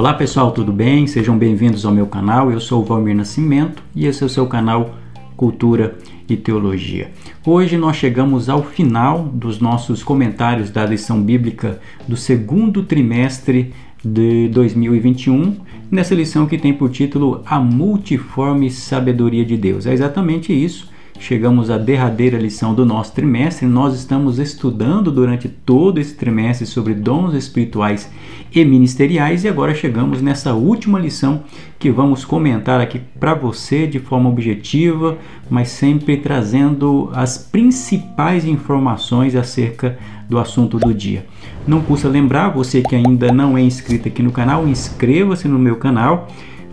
Olá pessoal, tudo bem? Sejam bem-vindos ao meu canal. Eu sou o Valmir Nascimento e esse é o seu canal Cultura e Teologia. Hoje nós chegamos ao final dos nossos comentários da lição bíblica do segundo trimestre de 2021, nessa lição que tem por título A Multiforme Sabedoria de Deus. É exatamente isso Chegamos à derradeira lição do nosso trimestre. Nós estamos estudando durante todo esse trimestre sobre dons espirituais e ministeriais e agora chegamos nessa última lição que vamos comentar aqui para você de forma objetiva, mas sempre trazendo as principais informações acerca do assunto do dia. Não custa lembrar, você que ainda não é inscrito aqui no canal, inscreva-se no meu canal,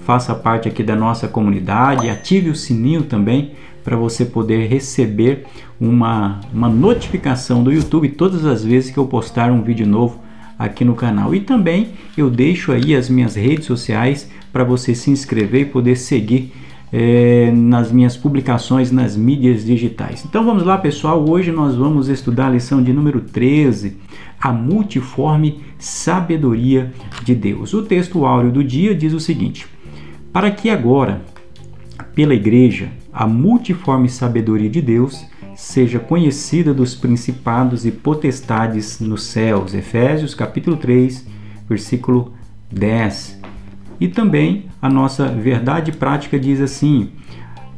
faça parte aqui da nossa comunidade, ative o sininho também para você poder receber uma, uma notificação do YouTube todas as vezes que eu postar um vídeo novo aqui no canal. E também eu deixo aí as minhas redes sociais para você se inscrever e poder seguir é, nas minhas publicações nas mídias digitais. Então vamos lá, pessoal. Hoje nós vamos estudar a lição de número 13, a multiforme sabedoria de Deus. O texto áureo do dia diz o seguinte: Para que agora, pela igreja, a multiforme sabedoria de Deus seja conhecida dos principados e potestades nos céus. Efésios capítulo 3, versículo 10. E também a nossa verdade prática diz assim: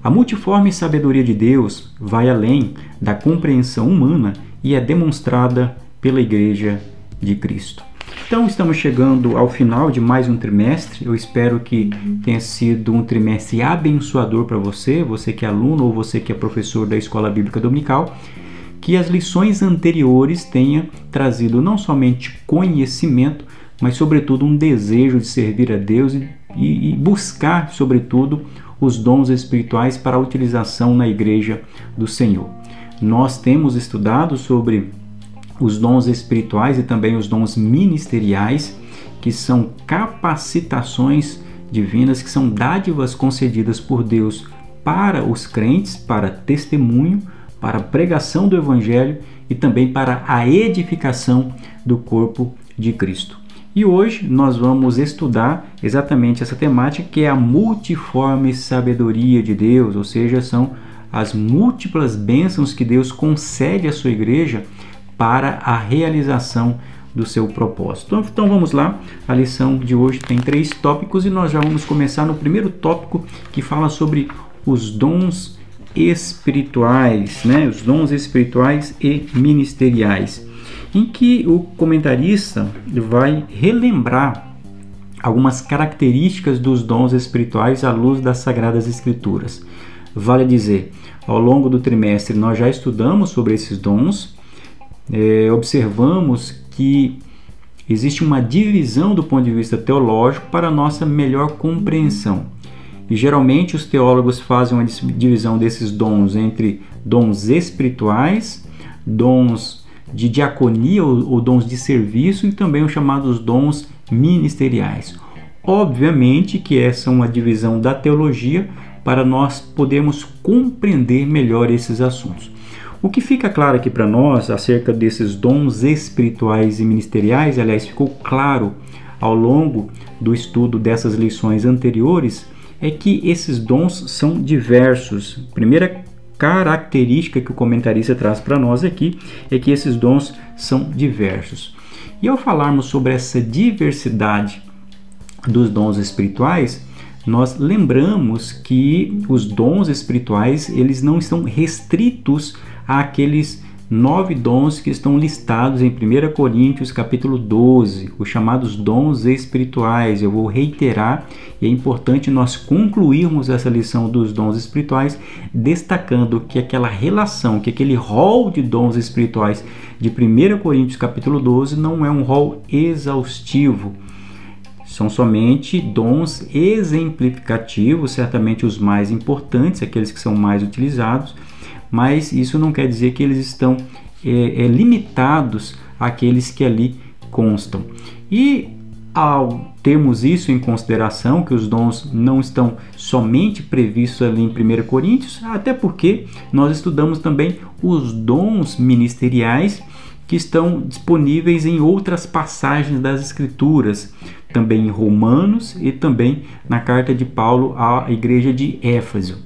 a multiforme sabedoria de Deus vai além da compreensão humana e é demonstrada pela Igreja de Cristo. Então estamos chegando ao final de mais um trimestre. Eu espero que tenha sido um trimestre abençoador para você, você que é aluno ou você que é professor da Escola Bíblica Dominical, que as lições anteriores tenham trazido não somente conhecimento, mas sobretudo um desejo de servir a Deus e, e buscar, sobretudo, os dons espirituais para a utilização na igreja do Senhor. Nós temos estudado sobre os dons espirituais e também os dons ministeriais, que são capacitações divinas, que são dádivas concedidas por Deus para os crentes, para testemunho, para pregação do Evangelho e também para a edificação do corpo de Cristo. E hoje nós vamos estudar exatamente essa temática que é a multiforme sabedoria de Deus, ou seja, são as múltiplas bênçãos que Deus concede à sua igreja para a realização do seu propósito. Então, vamos lá, a lição de hoje tem três tópicos e nós já vamos começar no primeiro tópico que fala sobre os dons espirituais, né? Os dons espirituais e ministeriais, em que o comentarista vai relembrar algumas características dos dons espirituais à luz das sagradas escrituras. Vale dizer, ao longo do trimestre nós já estudamos sobre esses dons é, observamos que existe uma divisão do ponto de vista teológico para nossa melhor compreensão. E geralmente os teólogos fazem uma divisão desses dons entre dons espirituais, dons de diaconia ou, ou dons de serviço e também os chamados dons ministeriais. Obviamente que essa é uma divisão da teologia para nós podermos compreender melhor esses assuntos. O que fica claro aqui para nós acerca desses dons espirituais e ministeriais, aliás, ficou claro ao longo do estudo dessas lições anteriores, é que esses dons são diversos. Primeira característica que o comentarista traz para nós aqui é que esses dons são diversos. E ao falarmos sobre essa diversidade dos dons espirituais, nós lembramos que os dons espirituais eles não estão restritos àqueles nove dons que estão listados em 1 Coríntios capítulo 12, os chamados dons espirituais. Eu vou reiterar e é importante nós concluirmos essa lição dos dons espirituais destacando que aquela relação, que aquele rol de dons espirituais de 1 Coríntios capítulo 12 não é um rol exaustivo são somente dons exemplificativos, certamente os mais importantes, aqueles que são mais utilizados, mas isso não quer dizer que eles estão é, é, limitados àqueles que ali constam. E ao termos isso em consideração, que os dons não estão somente previstos ali em 1 Coríntios, até porque nós estudamos também os dons ministeriais que estão disponíveis em outras passagens das Escrituras, também em Romanos e também na carta de Paulo à igreja de Éfeso.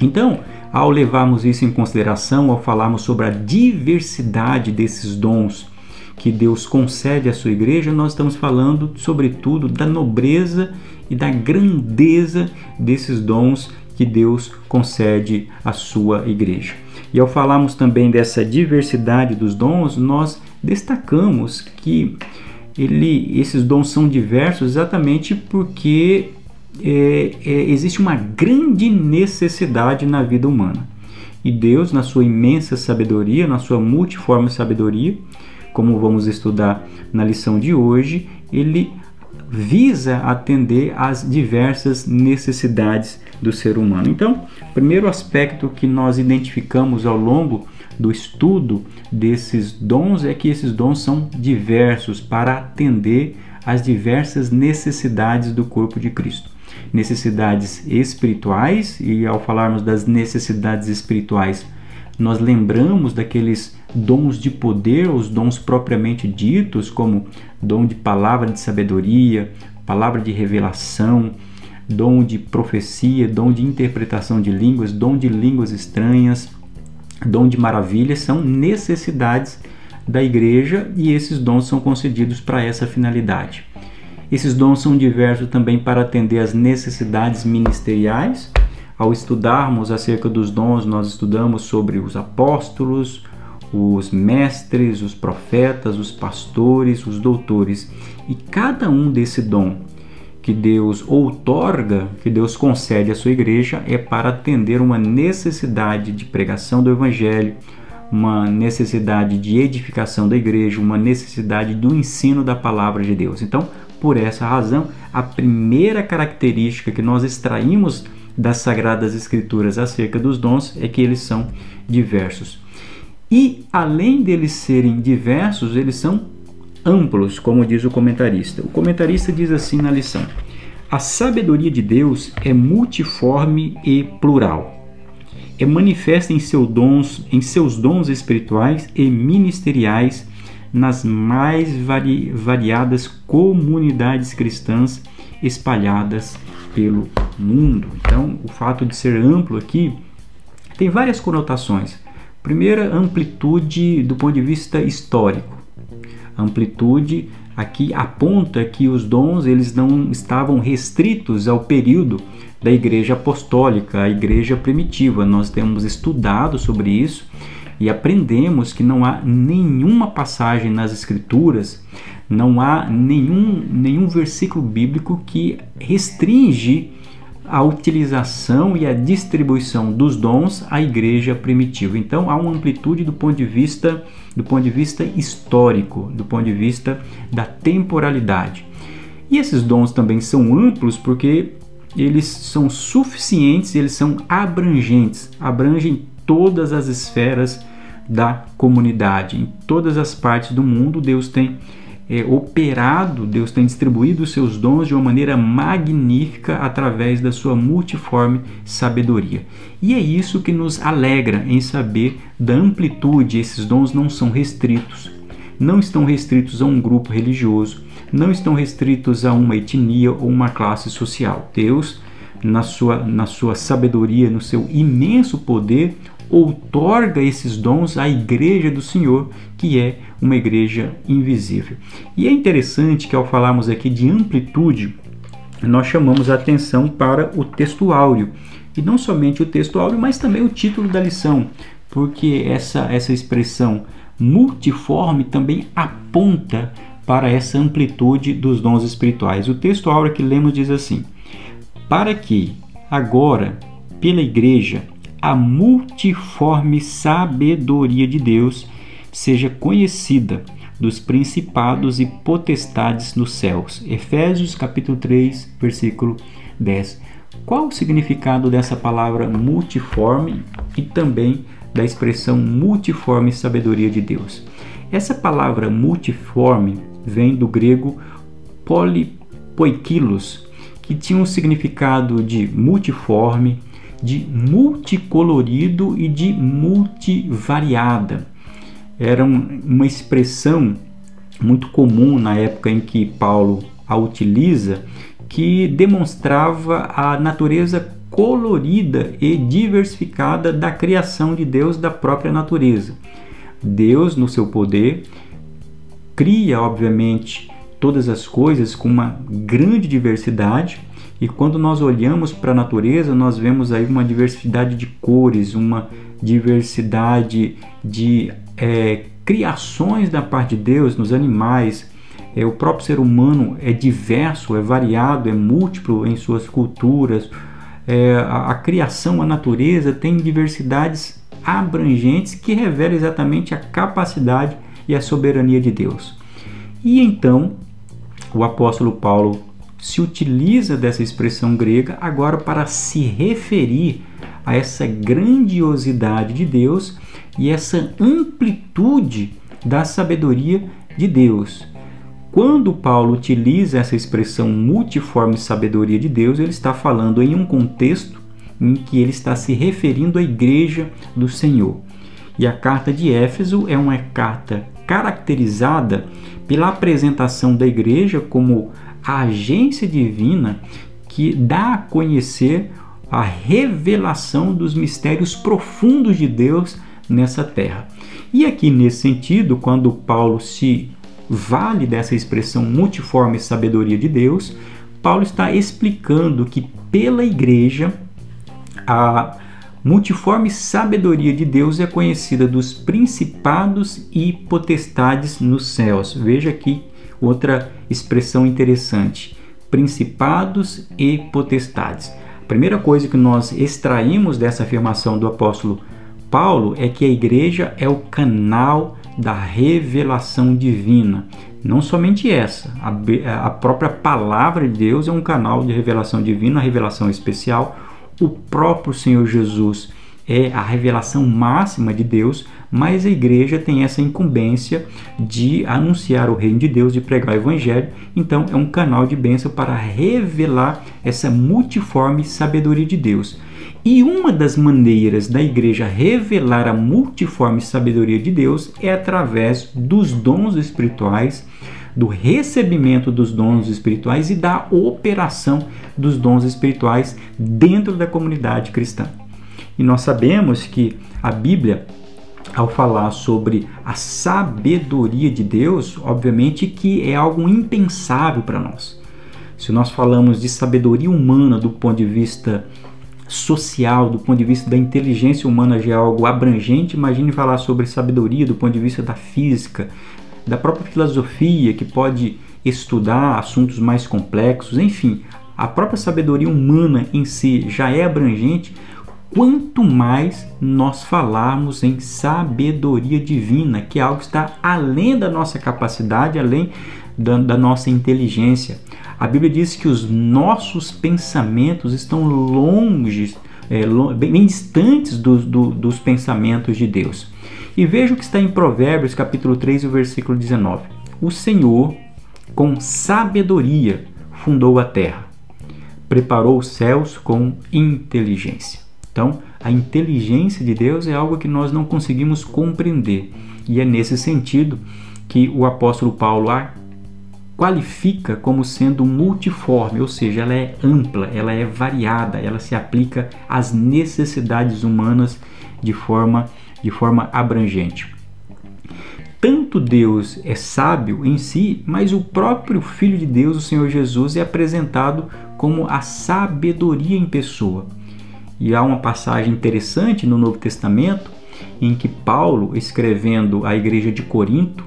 Então, ao levarmos isso em consideração, ao falarmos sobre a diversidade desses dons que Deus concede à sua igreja, nós estamos falando, sobretudo, da nobreza e da grandeza desses dons que Deus concede à sua igreja. E ao falarmos também dessa diversidade dos dons, nós destacamos que ele, esses dons são diversos exatamente porque é, é, existe uma grande necessidade na vida humana. E Deus, na sua imensa sabedoria, na sua multiforme sabedoria, como vamos estudar na lição de hoje, ele visa atender às diversas necessidades do ser humano. Então, primeiro aspecto que nós identificamos ao longo do estudo desses dons é que esses dons são diversos para atender às diversas necessidades do corpo de Cristo necessidades espirituais, e ao falarmos das necessidades espirituais, nós lembramos daqueles dons de poder, os dons propriamente ditos, como dom de palavra de sabedoria, palavra de revelação, dom de profecia, dom de interpretação de línguas, dom de línguas estranhas, dom de maravilhas, são necessidades da igreja e esses dons são concedidos para essa finalidade. Esses dons são diversos também para atender às necessidades ministeriais. Ao estudarmos acerca dos dons, nós estudamos sobre os apóstolos, os mestres, os profetas, os pastores, os doutores. E cada um desse dom que Deus outorga, que Deus concede à sua igreja, é para atender uma necessidade de pregação do evangelho, uma necessidade de edificação da igreja, uma necessidade do ensino da palavra de Deus. Então, por essa razão, a primeira característica que nós extraímos das Sagradas Escrituras acerca dos dons é que eles são diversos. E além deles serem diversos, eles são amplos, como diz o comentarista. O comentarista diz assim na lição: A sabedoria de Deus é multiforme e plural. É manifesta em, seu dons, em seus dons espirituais e ministeriais nas mais vari, variadas comunidades cristãs espalhadas pelo mundo. Então, o fato de ser amplo aqui tem várias conotações. Primeira, amplitude do ponto de vista histórico. amplitude aqui aponta que os dons eles não estavam restritos ao período da igreja apostólica, a igreja primitiva. Nós temos estudado sobre isso e aprendemos que não há nenhuma passagem nas Escrituras, não há nenhum, nenhum versículo bíblico que restringe a utilização e a distribuição dos dons à igreja primitiva. Então há uma amplitude do ponto de vista do ponto de vista histórico, do ponto de vista da temporalidade. E esses dons também são amplos porque eles são suficientes, eles são abrangentes, abrangem todas as esferas da comunidade. Em todas as partes do mundo, Deus tem é, operado, Deus tem distribuído os seus dons de uma maneira magnífica através da sua multiforme sabedoria. E é isso que nos alegra em saber da amplitude. Esses dons não são restritos, não estão restritos a um grupo religioso, não estão restritos a uma etnia ou uma classe social. Deus, na sua, na sua sabedoria, no seu imenso poder, outorga esses dons à igreja do Senhor, que é uma igreja invisível. E é interessante que ao falarmos aqui de amplitude, nós chamamos a atenção para o texto áureo. E não somente o texto áureo, mas também o título da lição, porque essa, essa expressão multiforme também aponta para essa amplitude dos dons espirituais. O texto áureo que lemos diz assim: Para que agora, pela igreja, a multiforme sabedoria de Deus seja conhecida dos principados e potestades nos céus. Efésios capítulo 3, versículo 10. Qual o significado dessa palavra multiforme e também da expressão multiforme sabedoria de Deus? Essa palavra multiforme vem do grego polipoikilos, que tinha um significado de multiforme, de multicolorido e de multivariada. era uma expressão muito comum na época em que Paulo a utiliza, que demonstrava a natureza colorida e diversificada da criação de Deus, da própria natureza. Deus, no seu poder, cria, obviamente, todas as coisas com uma grande diversidade. E quando nós olhamos para a natureza, nós vemos aí uma diversidade de cores, uma diversidade de é, criações da parte de Deus nos animais. É, o próprio ser humano é diverso, é variado, é múltiplo em suas culturas. É, a, a criação, a natureza tem diversidades abrangentes que revelam exatamente a capacidade e a soberania de Deus. E então o apóstolo Paulo se utiliza dessa expressão grega agora para se referir a essa grandiosidade de Deus e essa amplitude da sabedoria de Deus. Quando Paulo utiliza essa expressão multiforme sabedoria de Deus, ele está falando em um contexto em que ele está se referindo à igreja do Senhor. E a carta de Éfeso é uma carta caracterizada pela apresentação da igreja como a agência divina que dá a conhecer a revelação dos mistérios profundos de Deus nessa terra. E aqui nesse sentido, quando Paulo se vale dessa expressão multiforme sabedoria de Deus, Paulo está explicando que pela igreja a multiforme sabedoria de Deus é conhecida dos principados e potestades nos céus. Veja aqui outra expressão interessante: principados e potestades. A primeira coisa que nós extraímos dessa afirmação do apóstolo Paulo é que a igreja é o canal da revelação divina. Não somente essa, a, própria palavra de Deus é um canal de revelação divina, a revelação especial o próprio Senhor Jesus é a revelação máxima de Deus, mas a igreja tem essa incumbência de anunciar o reino de Deus, de pregar o evangelho. Então, é um canal de bênção para revelar essa multiforme sabedoria de Deus. E uma das maneiras da igreja revelar a multiforme sabedoria de Deus é através dos dons espirituais do recebimento dos dons espirituais e da operação dos dons espirituais dentro da comunidade cristã. E nós sabemos que a Bíblia, ao falar sobre a sabedoria de Deus, obviamente que é algo impensável para nós. Se nós falamos de sabedoria humana do ponto de vista social, do ponto de vista da inteligência humana já é algo abrangente, imagine falar sobre sabedoria do ponto de vista da física, da própria filosofia, que pode estudar assuntos mais complexos, enfim, a própria sabedoria humana em si já é abrangente, quanto mais nós falarmos em sabedoria divina, que é algo que está além da nossa capacidade, além da, da nossa inteligência. A Bíblia diz que os nossos pensamentos estão longe, é, bem, bem distantes do, do, dos pensamentos de Deus. E veja o que está em Provérbios, capítulo 3, versículo 19. O Senhor, com sabedoria, fundou a terra, preparou os céus com inteligência. Então, a inteligência de Deus é algo que nós não conseguimos compreender. E é nesse sentido que o apóstolo Paulo a qualifica como sendo multiforme, ou seja, ela é ampla, ela é variada, ela se aplica às necessidades humanas de forma de forma abrangente. Tanto Deus é sábio em si, mas o próprio Filho de Deus, o Senhor Jesus, é apresentado como a sabedoria em pessoa. E há uma passagem interessante no Novo Testamento em que Paulo, escrevendo à igreja de Corinto,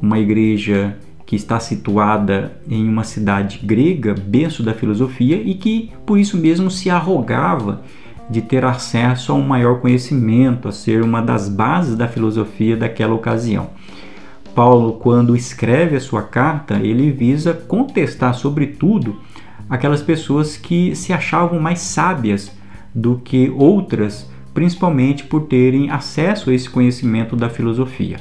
uma igreja que está situada em uma cidade grega, berço da filosofia, e que por isso mesmo se arrogava de ter acesso a um maior conhecimento, a ser uma das bases da filosofia daquela ocasião. Paulo, quando escreve a sua carta, ele visa contestar, sobretudo, aquelas pessoas que se achavam mais sábias do que outras, principalmente por terem acesso a esse conhecimento da filosofia.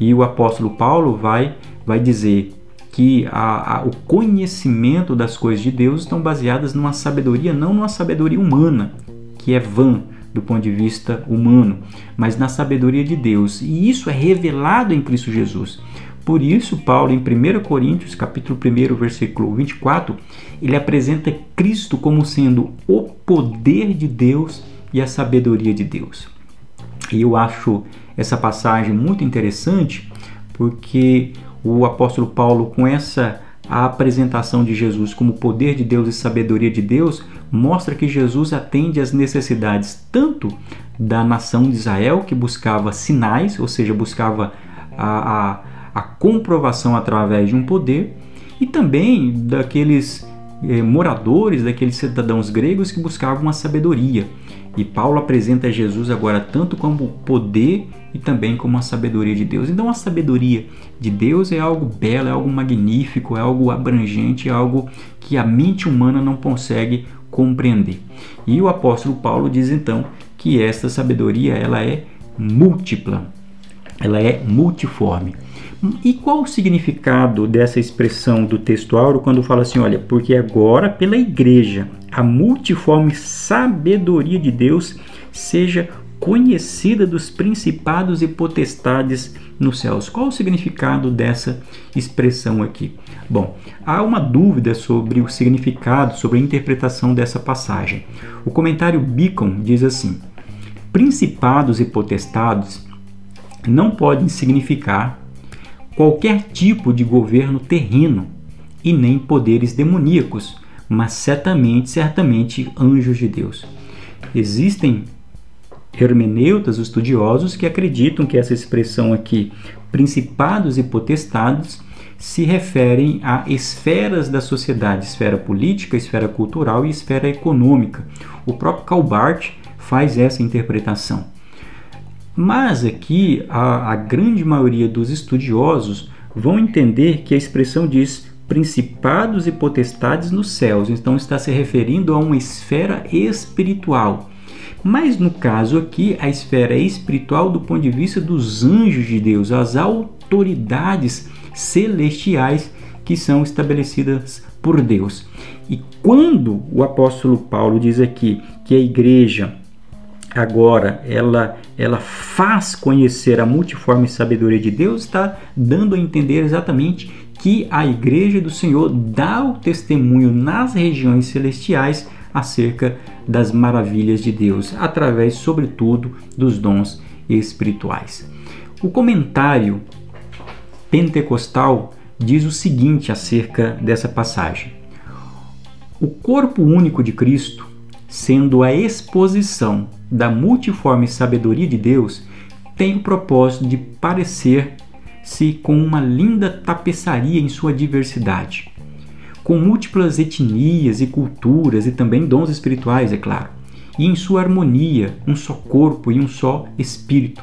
E o apóstolo Paulo vai, vai dizer que a, a, o conhecimento das coisas de Deus estão baseadas numa sabedoria, não numa sabedoria humana, que é vã, do ponto de vista humano, mas na sabedoria de Deus. E isso é revelado em Cristo Jesus. Por isso, Paulo, em 1 Coríntios, capítulo 1, versículo 24, ele apresenta Cristo como sendo o poder de Deus e a sabedoria de Deus. E eu acho essa passagem muito interessante, porque o apóstolo Paulo, com essa a apresentação de Jesus como poder de Deus e sabedoria de Deus mostra que Jesus atende às necessidades tanto da nação de Israel, que buscava sinais, ou seja, buscava a, a, a comprovação através de um poder, e também daqueles eh, moradores, daqueles cidadãos gregos que buscavam a sabedoria. E Paulo apresenta Jesus agora tanto como poder e também como a sabedoria de Deus. Então a sabedoria de Deus é algo belo, é algo magnífico, é algo abrangente, é algo que a mente humana não consegue compreender. E o apóstolo Paulo diz então que esta sabedoria ela é múltipla, ela é multiforme. E qual o significado dessa expressão do texto áureo quando fala assim, olha, porque agora pela igreja a multiforme sabedoria de Deus seja conhecida dos principados e potestades nos céus. Qual o significado dessa expressão aqui? Bom, há uma dúvida sobre o significado, sobre a interpretação dessa passagem. O comentário Beacon diz assim: principados e potestades não podem significar qualquer tipo de governo terreno e nem poderes demoníacos, mas certamente, certamente anjos de Deus. Existem hermeneutas, estudiosos, que acreditam que essa expressão aqui, principados e potestades, se referem a esferas da sociedade, esfera política, esfera cultural e esfera econômica. O próprio Calbart faz essa interpretação. Mas aqui a, a grande maioria dos estudiosos vão entender que a expressão diz principados e potestades nos céus, então está se referindo a uma esfera espiritual. Mas no caso aqui, a esfera espiritual do ponto de vista dos anjos de Deus, as autoridades celestiais que são estabelecidas por Deus. E quando o apóstolo Paulo diz aqui que a igreja agora ela ela faz conhecer a multiforme sabedoria de Deus, está dando a entender exatamente que a igreja do Senhor dá o testemunho nas regiões celestiais acerca das maravilhas de Deus, através, sobretudo, dos dons espirituais. O comentário pentecostal diz o seguinte acerca dessa passagem: O corpo único de Cristo, sendo a exposição da multiforme sabedoria de Deus, tem o propósito de parecer-se com uma linda tapeçaria em sua diversidade, com múltiplas etnias e culturas e também dons espirituais, é claro, e em sua harmonia, um só corpo e um só espírito,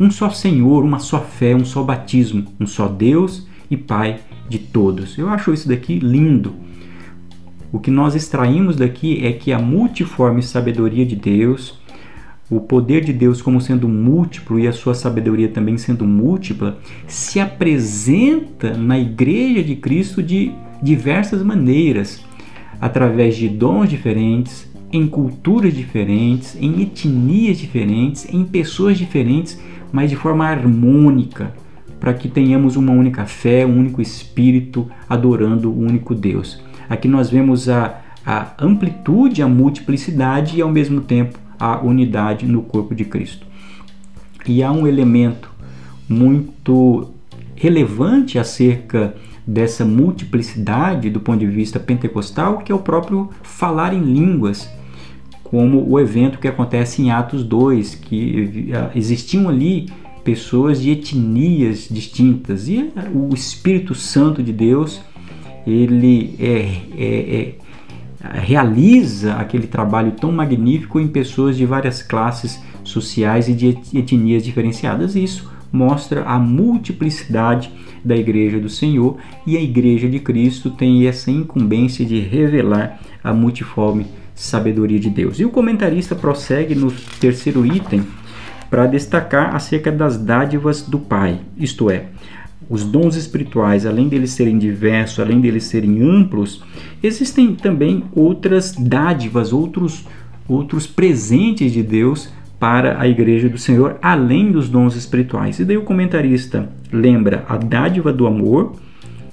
um só Senhor, uma só fé, um só batismo, um só Deus e Pai de todos. Eu acho isso daqui lindo. O que nós extraímos daqui é que a multiforme sabedoria de Deus, o poder de Deus como sendo múltiplo e a sua sabedoria também sendo múltipla, se apresenta na igreja de Cristo de diversas maneiras, através de dons diferentes, em culturas diferentes, em etnias diferentes, em pessoas diferentes, mas de forma harmônica, para que tenhamos uma única fé, um único espírito, adorando o único Deus. Aqui nós vemos a, a amplitude, a multiplicidade e ao mesmo tempo a unidade no corpo de Cristo. E há um elemento muito relevante acerca dessa multiplicidade do ponto de vista pentecostal, que é o próprio falar em línguas, como o evento que acontece em Atos 2, que eh, existiam ali pessoas de etnias distintas e o Espírito Santo de Deus ele é, é, é realiza aquele trabalho tão magnífico em pessoas de várias classes sociais e de etnias diferenciadas. Isso mostra a multiplicidade da Igreja do Senhor e a Igreja de Cristo tem essa incumbência de revelar a multiforme sabedoria de Deus. E o comentarista prossegue no terceiro item para destacar acerca das dádivas do Pai, isto é, os dons espirituais, além deles serem diversos, além deles serem amplos, existem também outras dádivas, outros outros presentes de Deus para a igreja do Senhor, além dos dons espirituais. E daí o comentarista lembra a dádiva do amor,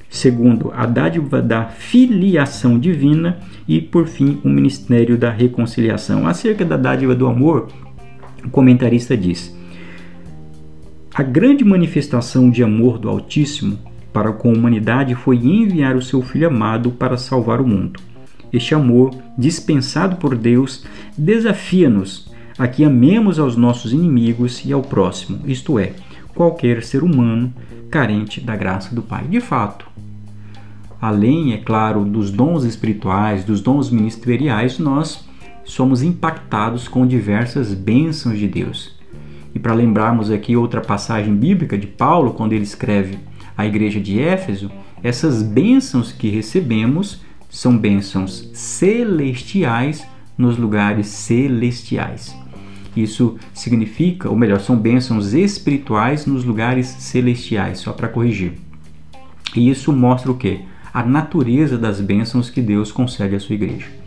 segundo, a dádiva da filiação divina e, por fim, o ministério da reconciliação. Acerca da dádiva do amor, o comentarista diz: A grande manifestação de amor do Altíssimo para com a humanidade foi enviar o seu Filho amado para salvar o mundo. Este amor, dispensado por Deus, desafia-nos a que amemos aos nossos inimigos e ao próximo, isto é, qualquer ser humano carente da graça do Pai. De fato, além, é claro, dos dons espirituais, dos dons ministeriais, nós somos impactados com diversas bênçãos de Deus. E para lembrarmos aqui outra passagem bíblica de Paulo, quando ele escreve à igreja de Éfeso, essas bênçãos que recebemos são bênçãos celestiais nos lugares celestiais. Isso significa, ou melhor, são bênçãos espirituais nos lugares celestiais, só para corrigir. E isso mostra o que? A natureza das bênçãos que Deus concede à sua igreja.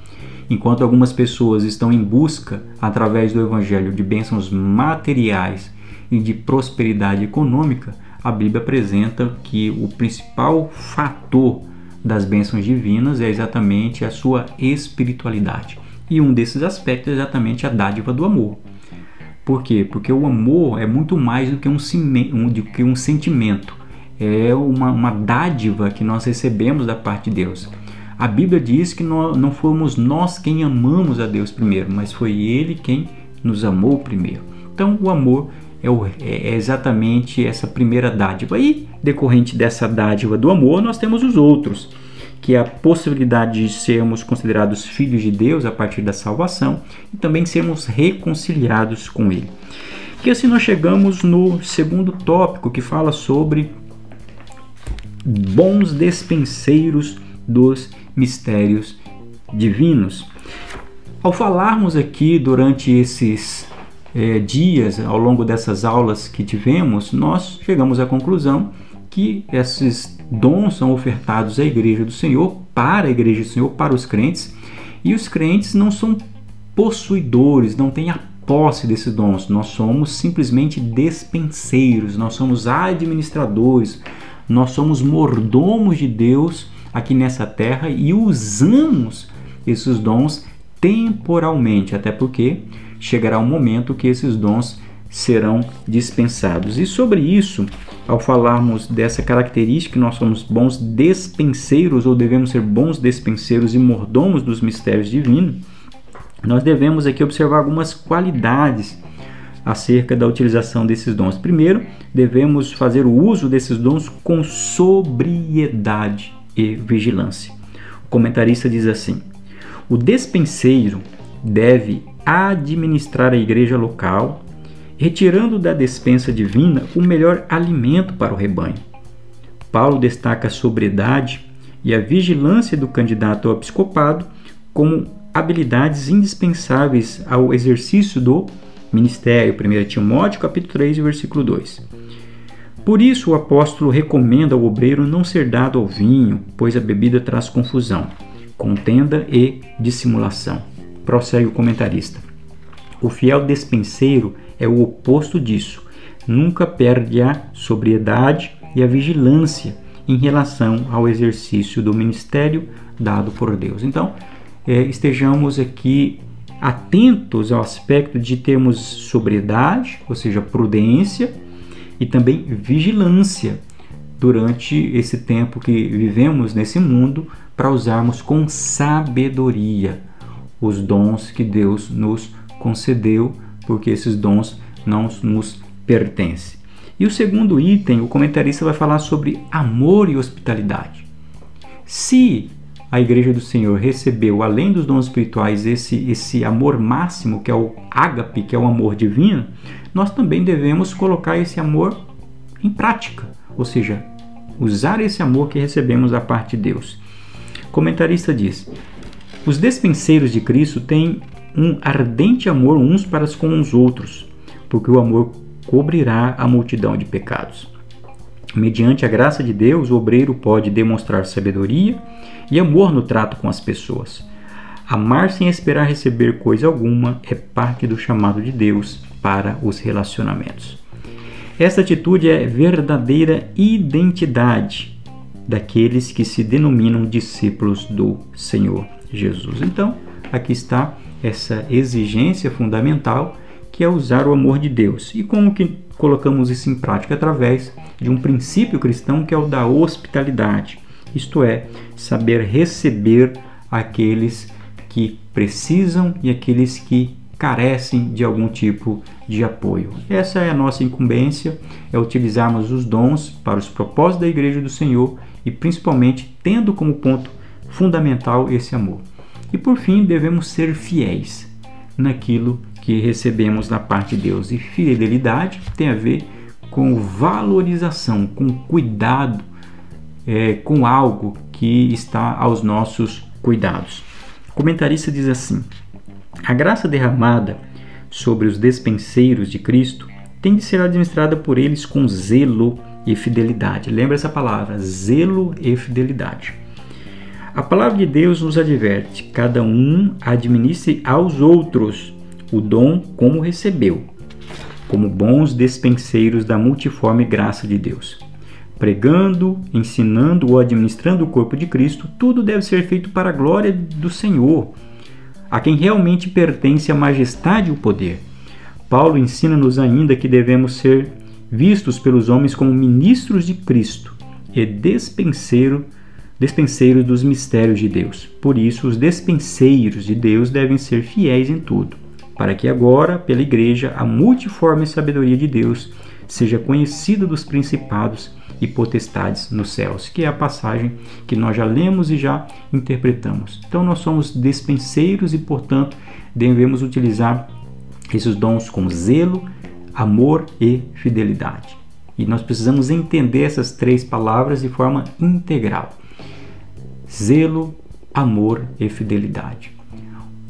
Enquanto algumas pessoas estão em busca, através do Evangelho, de bênçãos materiais e de prosperidade econômica, a Bíblia apresenta que o principal fator das bênçãos divinas é exatamente a sua espiritualidade. E um desses aspectos é exatamente a dádiva do amor. Por quê? Porque o amor é muito mais do que um, do que um sentimento. É uma, uma dádiva que nós recebemos da parte de Deus. A Bíblia diz que nós, não fomos nós quem amamos a Deus primeiro, mas foi Ele quem nos amou primeiro. Então, o amor é, o, é exatamente essa primeira dádiva. E, decorrente dessa dádiva do amor, nós temos os outros que é a possibilidade de sermos considerados filhos de Deus a partir da salvação e também sermos reconciliados com Ele. E assim nós chegamos no segundo tópico que fala sobre bons despenseiros dos mistérios divinos. Ao falarmos aqui durante esses é, dias, ao longo dessas aulas que tivemos, nós chegamos à conclusão que esses dons são ofertados à igreja do Senhor, para a igreja do Senhor, para os crentes, e os crentes não são possuidores, não têm a posse desses dons, nós somos simplesmente despenseiros, nós somos administradores, nós somos mordomos de Deus aqui nessa terra e usamos esses dons temporalmente, até porque chegará um momento que esses dons serão dispensados. E sobre isso, ao falarmos dessa característica, nós somos bons despenseiros ou devemos ser bons despenseiros e mordomos dos mistérios divinos, nós devemos aqui observar algumas qualidades acerca da utilização desses dons. Primeiro, devemos fazer o uso desses dons com sobriedade e vigilância. O comentarista diz assim: o despenseiro deve administrar a igreja local retirando da despensa divina o melhor alimento para o rebanho. Paulo destaca a sobriedade e a vigilância do candidato ao episcopado como habilidades indispensáveis ao exercício do ministério. 1 Timóteo capítulo 3, versículo 2. Por isso o apóstolo recomenda ao obreiro não ser dado ao vinho, pois a bebida traz confusão, contenda e dissimulação. Prossegue o comentarista. O fiel despenseiro é o oposto disso. Nunca perde a sobriedade e a vigilância em relação ao exercício do ministério dado por Deus. Então, é, estejamos aqui atentos ao aspecto de termos sobriedade, ou seja, prudência, e também vigilância durante esse tempo que vivemos nesse mundo para usarmos com sabedoria os dons que Deus nos concedeu porque esses dons não nos pertencem. E o segundo item, o comentarista vai falar sobre amor e hospitalidade. Se a igreja do Senhor recebeu, além dos dons espirituais, esse, esse amor máximo, que é o ágape, que é o amor divino, nós também devemos colocar esse amor em prática, ou seja, usar esse amor que recebemos da parte de Deus. O comentarista diz: os despenseiros de Cristo têm um ardente amor uns para com os outros, porque o amor cobrirá a multidão de pecados. Mediante a graça de Deus, o obreiro pode demonstrar sabedoria e amor no trato com as pessoas. Amar sem esperar receber coisa alguma é parte do chamado de Deus para os relacionamentos. Esta atitude é verdadeira identidade daqueles que se denominam discípulos do Senhor Jesus. Então, aqui está essa exigência fundamental que é usar o amor de Deus. E como que colocamos isso em prática? Através de um princípio cristão que é o da hospitalidade, isto é, saber receber aqueles que precisam e aqueles que carecem de algum tipo de apoio. Essa é a nossa incumbência, é utilizarmos os dons para os propósitos da Igreja do Senhor e principalmente tendo como ponto fundamental esse amor. E por fim, devemos ser fiéis naquilo que recebemos da parte de Deus. E fidelidade tem a ver com valorização, com cuidado é, com algo que está aos nossos cuidados. O comentarista diz assim: a graça derramada sobre os despenseiros de Cristo tem de ser administrada por eles com zelo e fidelidade. Lembra essa palavra, zelo e fidelidade. A palavra de Deus nos adverte: cada um administre aos outros o dom como recebeu, como bons despenseiros da multiforme graça de Deus. Pregando, ensinando ou administrando o corpo de Cristo, tudo deve ser feito para a glória do Senhor, a quem realmente pertence a majestade e o poder. Paulo ensina-nos ainda que devemos ser vistos pelos homens como ministros de Cristo e despenseiro, despenseiros dos mistérios de Deus. Por isso, os despenseiros de Deus devem ser fiéis em tudo, para que agora, pela Igreja, a multiforme sabedoria de Deus seja conhecida dos principados e potestades nos céus, que é a passagem que nós já lemos e já interpretamos. Então, nós somos despenseiros e, portanto, devemos utilizar esses dons com zelo, amor e fidelidade. E nós precisamos entender essas três palavras de forma integral: zelo, amor e fidelidade.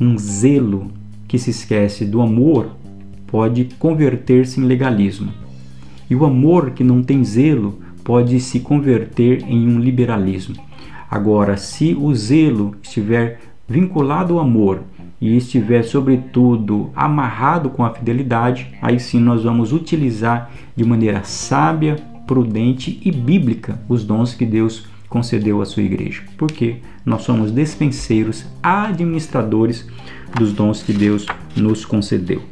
Um zelo que se esquece do amor pode converter-se em legalismo. E o amor que não tem zelo pode se converter em um liberalismo. Agora, se o zelo estiver vinculado ao amor e estiver, sobretudo, amarrado com a fidelidade, aí sim nós vamos utilizar de maneira sábia, prudente e bíblica os dons que Deus concedeu à sua igreja. Porque nós somos despenseiros, administradores dos dons que Deus nos concedeu.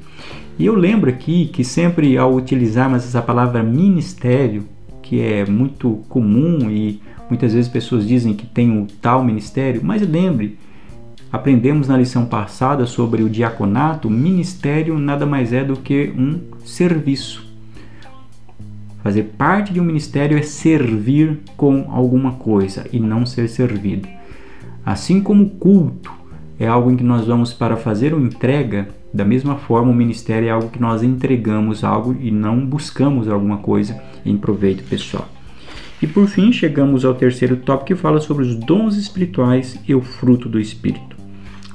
E eu lembro aqui que sempre ao utilizarmos essa palavra ministério, que é muito comum e muitas vezes pessoas dizem que tem um tal ministério, mas lembre Aprendemos na lição passada sobre o diaconato, ministério nada mais é do que um serviço. Fazer parte de um ministério é servir com alguma coisa e não ser servido. Assim como o culto é algo em que nós vamos para fazer uma entrega, da mesma forma o ministério é algo que nós entregamos algo e não buscamos alguma coisa em proveito pessoal. E por fim, chegamos ao terceiro tópico que fala sobre os dons espirituais e o fruto do Espírito.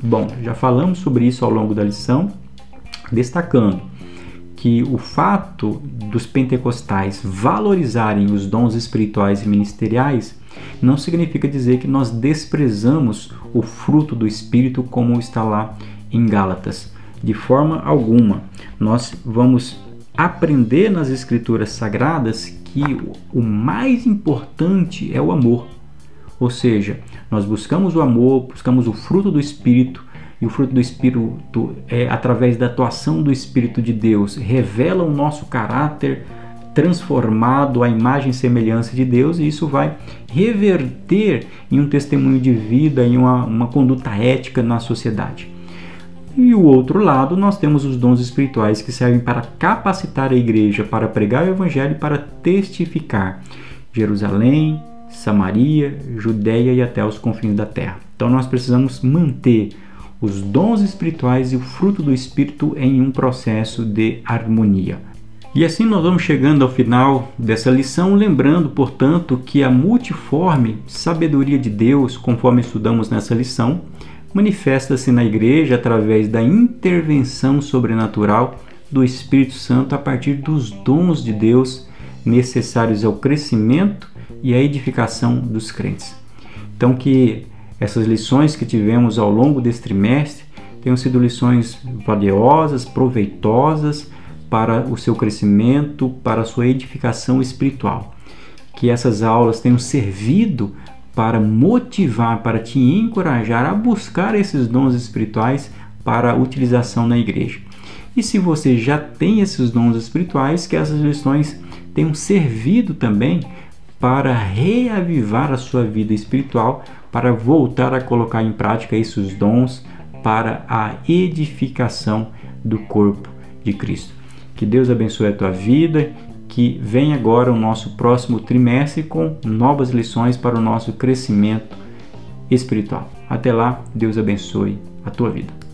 Bom, já falamos sobre isso ao longo da lição, destacando que o fato dos pentecostais valorizarem os dons espirituais e ministeriais não significa dizer que nós desprezamos o fruto do Espírito, como está lá em Gálatas. De forma alguma, nós vamos aprender nas Escrituras Sagradas que o mais importante é o amor. Ou seja, nós buscamos o amor, buscamos o fruto do Espírito, e o fruto do Espírito é através da atuação do Espírito de Deus, revela o nosso caráter transformado à imagem e semelhança de Deus, e isso vai reverter em um testemunho de vida, em uma, uma conduta ética na sociedade. E o outro lado, nós temos os dons espirituais que servem para capacitar a igreja para pregar o evangelho e para testificar Jerusalém, Samaria, Judéia e até os confins da terra. Então nós precisamos manter os dons espirituais e o fruto do Espírito em um processo de harmonia. E assim nós vamos chegando ao final dessa lição, lembrando, portanto, que a multiforme sabedoria de Deus, conforme estudamos nessa lição, manifesta-se na igreja através da intervenção sobrenatural do Espírito Santo a partir dos dons de Deus necessários ao crescimento e à edificação dos crentes. Então, que essas lições que tivemos ao longo deste trimestre tenham sido lições valiosas, proveitosas para o seu crescimento, para a sua edificação espiritual. Que essas aulas tenham servido para motivar, para te encorajar a buscar esses dons espirituais para utilização na igreja. E se você já tem esses dons espirituais, que essas lições tenham servido também para reavivar a sua vida espiritual, para voltar a colocar em prática esses dons para a edificação do corpo de Cristo. Que Deus abençoe a tua vida, que vem agora o nosso próximo trimestre com novas lições para o nosso crescimento espiritual. Até lá, Deus abençoe a tua vida.